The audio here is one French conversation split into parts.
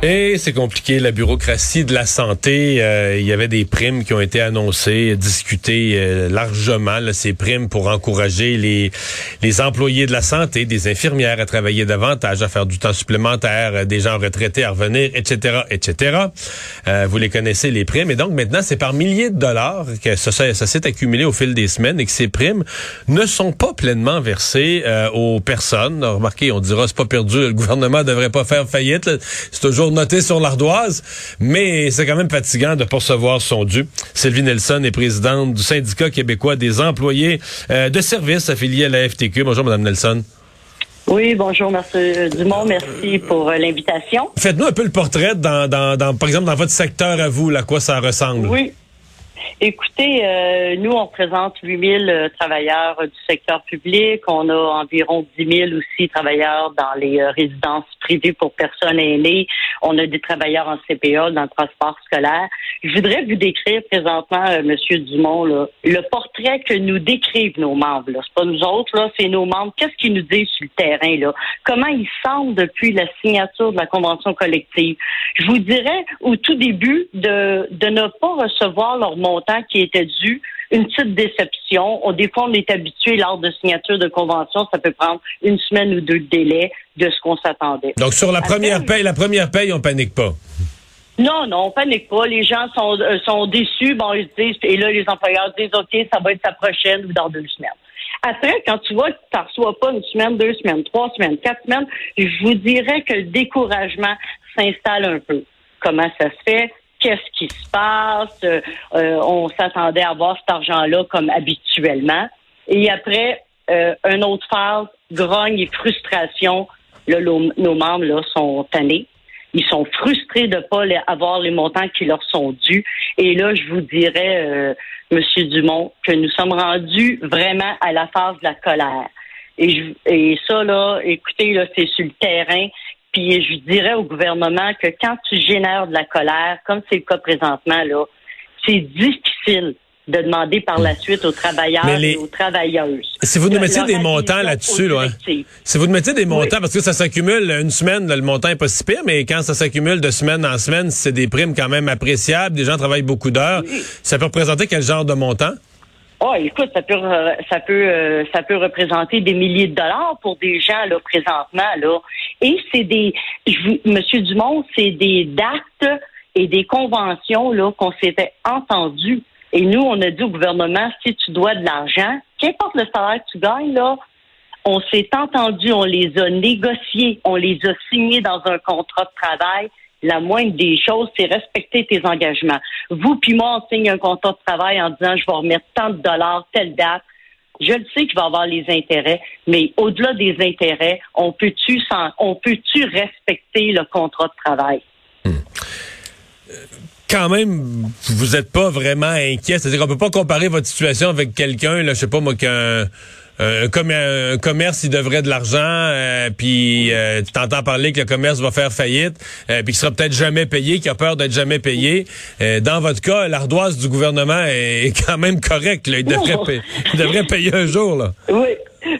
Et c'est compliqué, la bureaucratie de la santé. Euh, il y avait des primes qui ont été annoncées, discutées euh, largement, là, ces primes pour encourager les, les employés de la santé, des infirmières à travailler davantage, à faire du temps supplémentaire, euh, des gens retraités à revenir, etc., etc. vous les connaissez, les primes. Et donc maintenant, c'est par milliers de dollars que ça, ça, s'est accumulé au fil des semaines et que ces primes ne sont pas pleinement versées aux personnes. Remarquez, on dira, c'est pas perdu, le gouvernement devrait pas faire faillite. C'est toujours noté sur l'ardoise, mais c'est quand même fatigant de percevoir son dû. Sylvie Nelson est présidente du syndicat québécois des employés euh, de services affiliés à la FTQ. Bonjour, Madame Nelson. Oui, bonjour, merci Dumont, merci pour euh, l'invitation. Faites-nous un peu le portrait, dans, dans, par exemple, dans votre secteur à vous, à quoi ça ressemble? Oui. Écoutez, euh, nous, on représente 8000 euh, travailleurs du secteur public. On a environ 10 000 aussi travailleurs dans les euh, résidences privées pour personnes aînées. On a des travailleurs en CPA dans le transport scolaire. Je voudrais vous décrire présentement, Monsieur Dumont, le portrait que nous décrivent nos membres. C'est pas nous autres, là, c'est nos membres. Qu'est-ce qu'ils nous disent sur le terrain là? Comment ils sentent depuis la signature de la convention collective? Je vous dirais au tout début de de ne pas recevoir leur montant qui était dû. Une petite déception. On, des fois, on est habitué lors de signature de convention, ça peut prendre une semaine ou deux de délai de ce qu'on s'attendait. Donc, sur la première paye, la première paye, on panique pas? Non, non, on panique pas. Les gens sont, euh, sont déçus. Bon, ils disent, et là, les employeurs disent, OK, ça va être sa prochaine ou dans deux semaines. Après, quand tu vois que tu ne reçois pas une semaine, deux semaines, trois semaines, quatre semaines, je vous dirais que le découragement s'installe un peu. Comment ça se fait? Qu'est-ce qui se passe. Euh, euh, on s'attendait à avoir cet argent-là comme habituellement. Et après, euh, un autre phase, grogne et frustration. Là, nos, membres là, sont tannés. Ils sont frustrés de ne pas avoir les montants qui leur sont dus. Et là, je vous dirais, Monsieur Dumont, que nous sommes rendus vraiment à la phase de la colère. Et, je, et ça, là, écoutez, là, c'est sur le terrain. Puis je dirais au gouvernement que quand tu génères de la colère, comme c'est le cas présentement, là, c'est difficile de demander par la suite aux travailleurs et aux travailleuses. Si vous nous mettez des montants là-dessus, là, hein, si vous nous mettez des montants, parce que ça s'accumule une semaine, le montant est pas si pire, mais quand ça s'accumule de semaine en semaine, c'est des primes quand même appréciables, des gens travaillent beaucoup d'heures, ça peut représenter quel genre de montant? Oh, écoute, ça peut, ça peut, euh, ça peut représenter des milliers de dollars pour des gens là présentement là. Et c'est des, je, Monsieur Dumont, c'est des dates et des conventions là qu'on s'était entendu. Et nous, on a dit au gouvernement, si tu dois de l'argent, qu'importe le salaire que tu gagnes là, on s'est entendu, on les a négociés, on les a signés dans un contrat de travail la moindre des choses, c'est respecter tes engagements. Vous puis moi, on signe un contrat de travail en disant je vais remettre tant de dollars, telle date. Je le sais qu'il va avoir les intérêts, mais au-delà des intérêts, on peut-tu on peut-tu respecter le contrat de travail? Hmm. quand même, vous n'êtes pas vraiment inquiet. C'est-à-dire qu'on peut pas comparer votre situation avec quelqu'un, là, je sais pas moi, qu'un euh, comme un commerce, il devrait de l'argent, euh, puis euh, tu t'entends parler que le commerce va faire faillite, puis qu'il sera peut-être jamais payé, qu'il a peur d'être jamais payé. dans votre cas, l'ardoise du gouvernement est quand même correcte. Il, devrait payer, il devrait payer un jour. Là. Oui.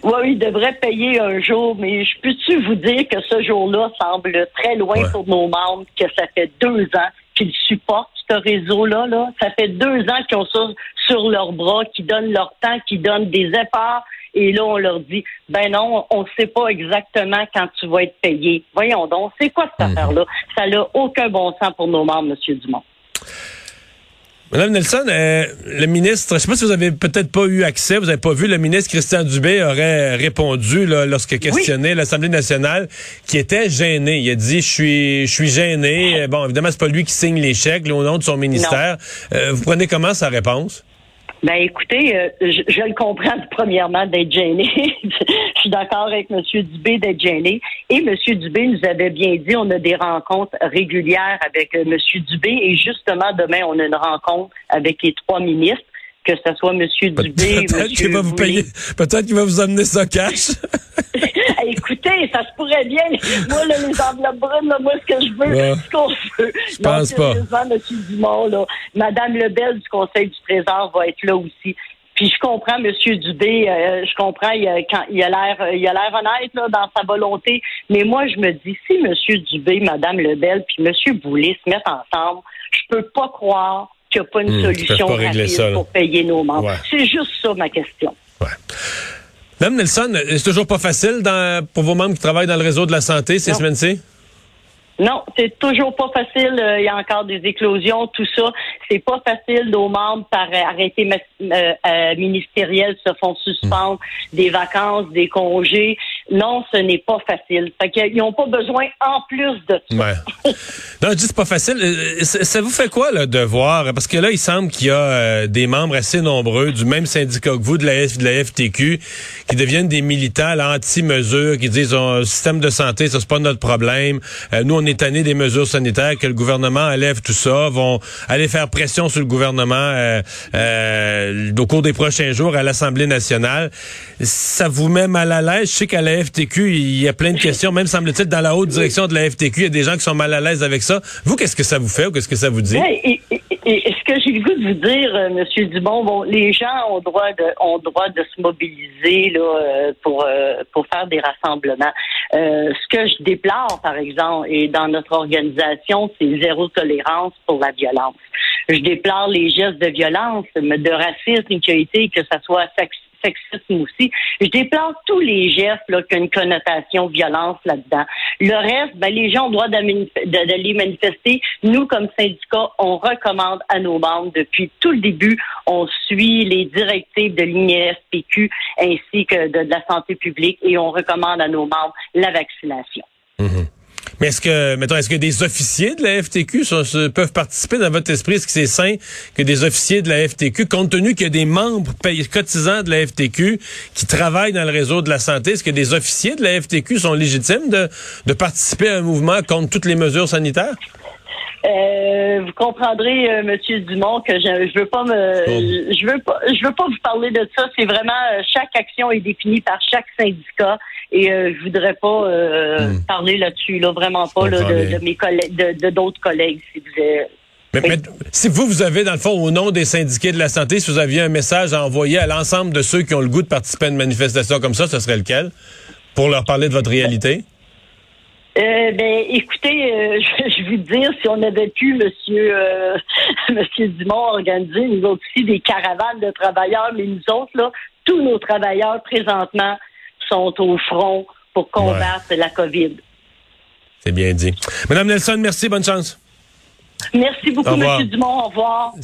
Oui, il devrait payer un jour, mais je peux-tu vous dire que ce jour-là semble très loin pour nos membres, que ça fait deux ans qu'ils supportent ce réseau-là. Là? Ça fait deux ans qu'ils ont ça sur leurs bras, qui donnent leur temps, qui donnent des efforts, et là, on leur dit, ben non, on ne sait pas exactement quand tu vas être payé. Voyons donc, c'est quoi cette mhm. affaire-là? Ça n'a aucun bon sens pour nos membres, M. Dumont. Madame Nelson, euh, le ministre, je ne sais pas si vous avez peut-être pas eu accès, vous n'avez pas vu, le ministre Christian Dubé aurait répondu là, lorsque questionné l'Assemblée nationale, qui était gêné. Il a dit, je suis, je suis gêné. Bon, évidemment, c'est pas lui qui signe les chèques, au nom de son ministère. Euh, vous prenez comment sa réponse? Ben écoutez, euh, je, le comprends premièrement d'être gêné. je suis d'accord avec M. Dubé d'être gêné. Et M. Dubé nous avait bien dit, on a des rencontres régulières avec euh, M. Dubé. Et justement, demain, on a une rencontre avec les trois ministres que ce soit M. Dubé, Peut-être qu'il va vous payer, peut-être qu'il va vous amener ça cash. Écoutez, ça se pourrait bien. Moi, là, les enveloppes brunes, moi, ce que je veux, ce qu'on veut. Je pense pas. M. Dumont, là, Madame Lebel du Conseil du Trésor va être là aussi. Puis je comprends Monsieur Dubé, euh, je comprends il a, quand il a l'air il a l'air honnête là, dans sa volonté, mais moi je me dis si Monsieur Dubé, Madame Lebel, puis Monsieur Boulay se mettent ensemble, je peux pas croire qu'il n'y a pas une Hmm, solution pas rapide ça, pour payer nos membres. Ouais. C'est juste ça ma question. Ouais. Madame Nelson, c'est toujours pas facile dans- pour vos membres qui travaillent dans le réseau de la santé ces semaines-ci? Non, c'est toujours pas facile. Euh, Il y a encore des éclosions, tout ça. C'est pas facile. Nos membres, par arrêté euh, euh, ministériel, se font suspendre des vacances, des congés. Non, ce n'est pas facile. Fait qu'ils n'ont pas besoin, en plus de ça. Ouais. Non, je dis c'est pas facile. Euh, Ça, ça vous fait quoi là, de voir? Parce que là, il semble qu'il y a euh, des membres assez nombreux du même syndicat que vous, de la, F- de la FTQ, qui deviennent des militants anti-mesures, qui disent oh, système de santé, ça c'est pas notre problème. Euh, nous, on est tanné des mesures sanitaires, que le gouvernement enlève tout ça, vont aller faire pression sur le gouvernement euh, euh, au cours des prochains jours à l'Assemblée nationale. Ça vous met mal à l'aise? Je sais qu'à la FTQ, il y a plein de questions, même semble-t-il dans la haute direction de la FTQ, il y a des gens qui sont mal à l'aise avec ça. Vous, qu'est-ce que ça vous fait ou qu'est-ce que ça vous dit? Et ce que j'ai le goût de vous dire, euh, Monsieur Dumont, bon, les gens ont droit de ont droit de se mobiliser là euh, pour euh, pour faire des rassemblements. Euh, ce que je déplore, par exemple, et dans notre organisation, c'est zéro tolérance pour la violence. Je déplore les gestes de violence, de racisme qui a que ça soit sex- sexisme aussi. Je déplore tous les gestes qui ont une connotation violence là-dedans. Le reste, ben, les gens ont le droit d'aller manifester. Nous, comme syndicat, on recommande à nos membres depuis tout le début, on suit les directives de l'INSPQ ainsi que de, de la santé publique et on recommande à nos membres la vaccination. Mais est-ce que, mettons, est-ce que des officiers de la FTQ sont- peuvent participer dans votre esprit? Est-ce que c'est sain que des officiers de la FTQ, compte tenu qu'il y a des membres cotisants de la FTQ qui travaillent dans le réseau de la santé, est-ce que des officiers de la FTQ sont légitimes de, de participer à un mouvement contre toutes les mesures sanitaires? Euh, vous comprendrez, euh, Monsieur Dumont, que je, je veux pas me, je veux pas, je veux pas vous parler de ça. C'est vraiment euh, chaque action est définie par chaque syndicat et euh, je voudrais pas euh, parler là-dessus, là, vraiment pas là, de, mes collègues, de de d'autres collègues, si vous êtes. Mais, mais si vous, vous avez, dans le fond, au nom des syndiqués de la santé, si vous aviez un message à envoyer à l'ensemble de ceux qui ont le goût de participer à une manifestation comme ça, ce serait lequel? Pour leur parler de votre réalité? Euh, ben, écoutez, euh, je, je vais vous dire, si on avait pu, Monsieur, euh, Monsieur Dumont, organiser nous autres aussi des caravanes de travailleurs, mais nous autres là, tous nos travailleurs présentement sont au front pour combattre la COVID. C'est bien dit. Madame Nelson, merci, bonne chance. Merci beaucoup. Monsieur Dumont. Au revoir.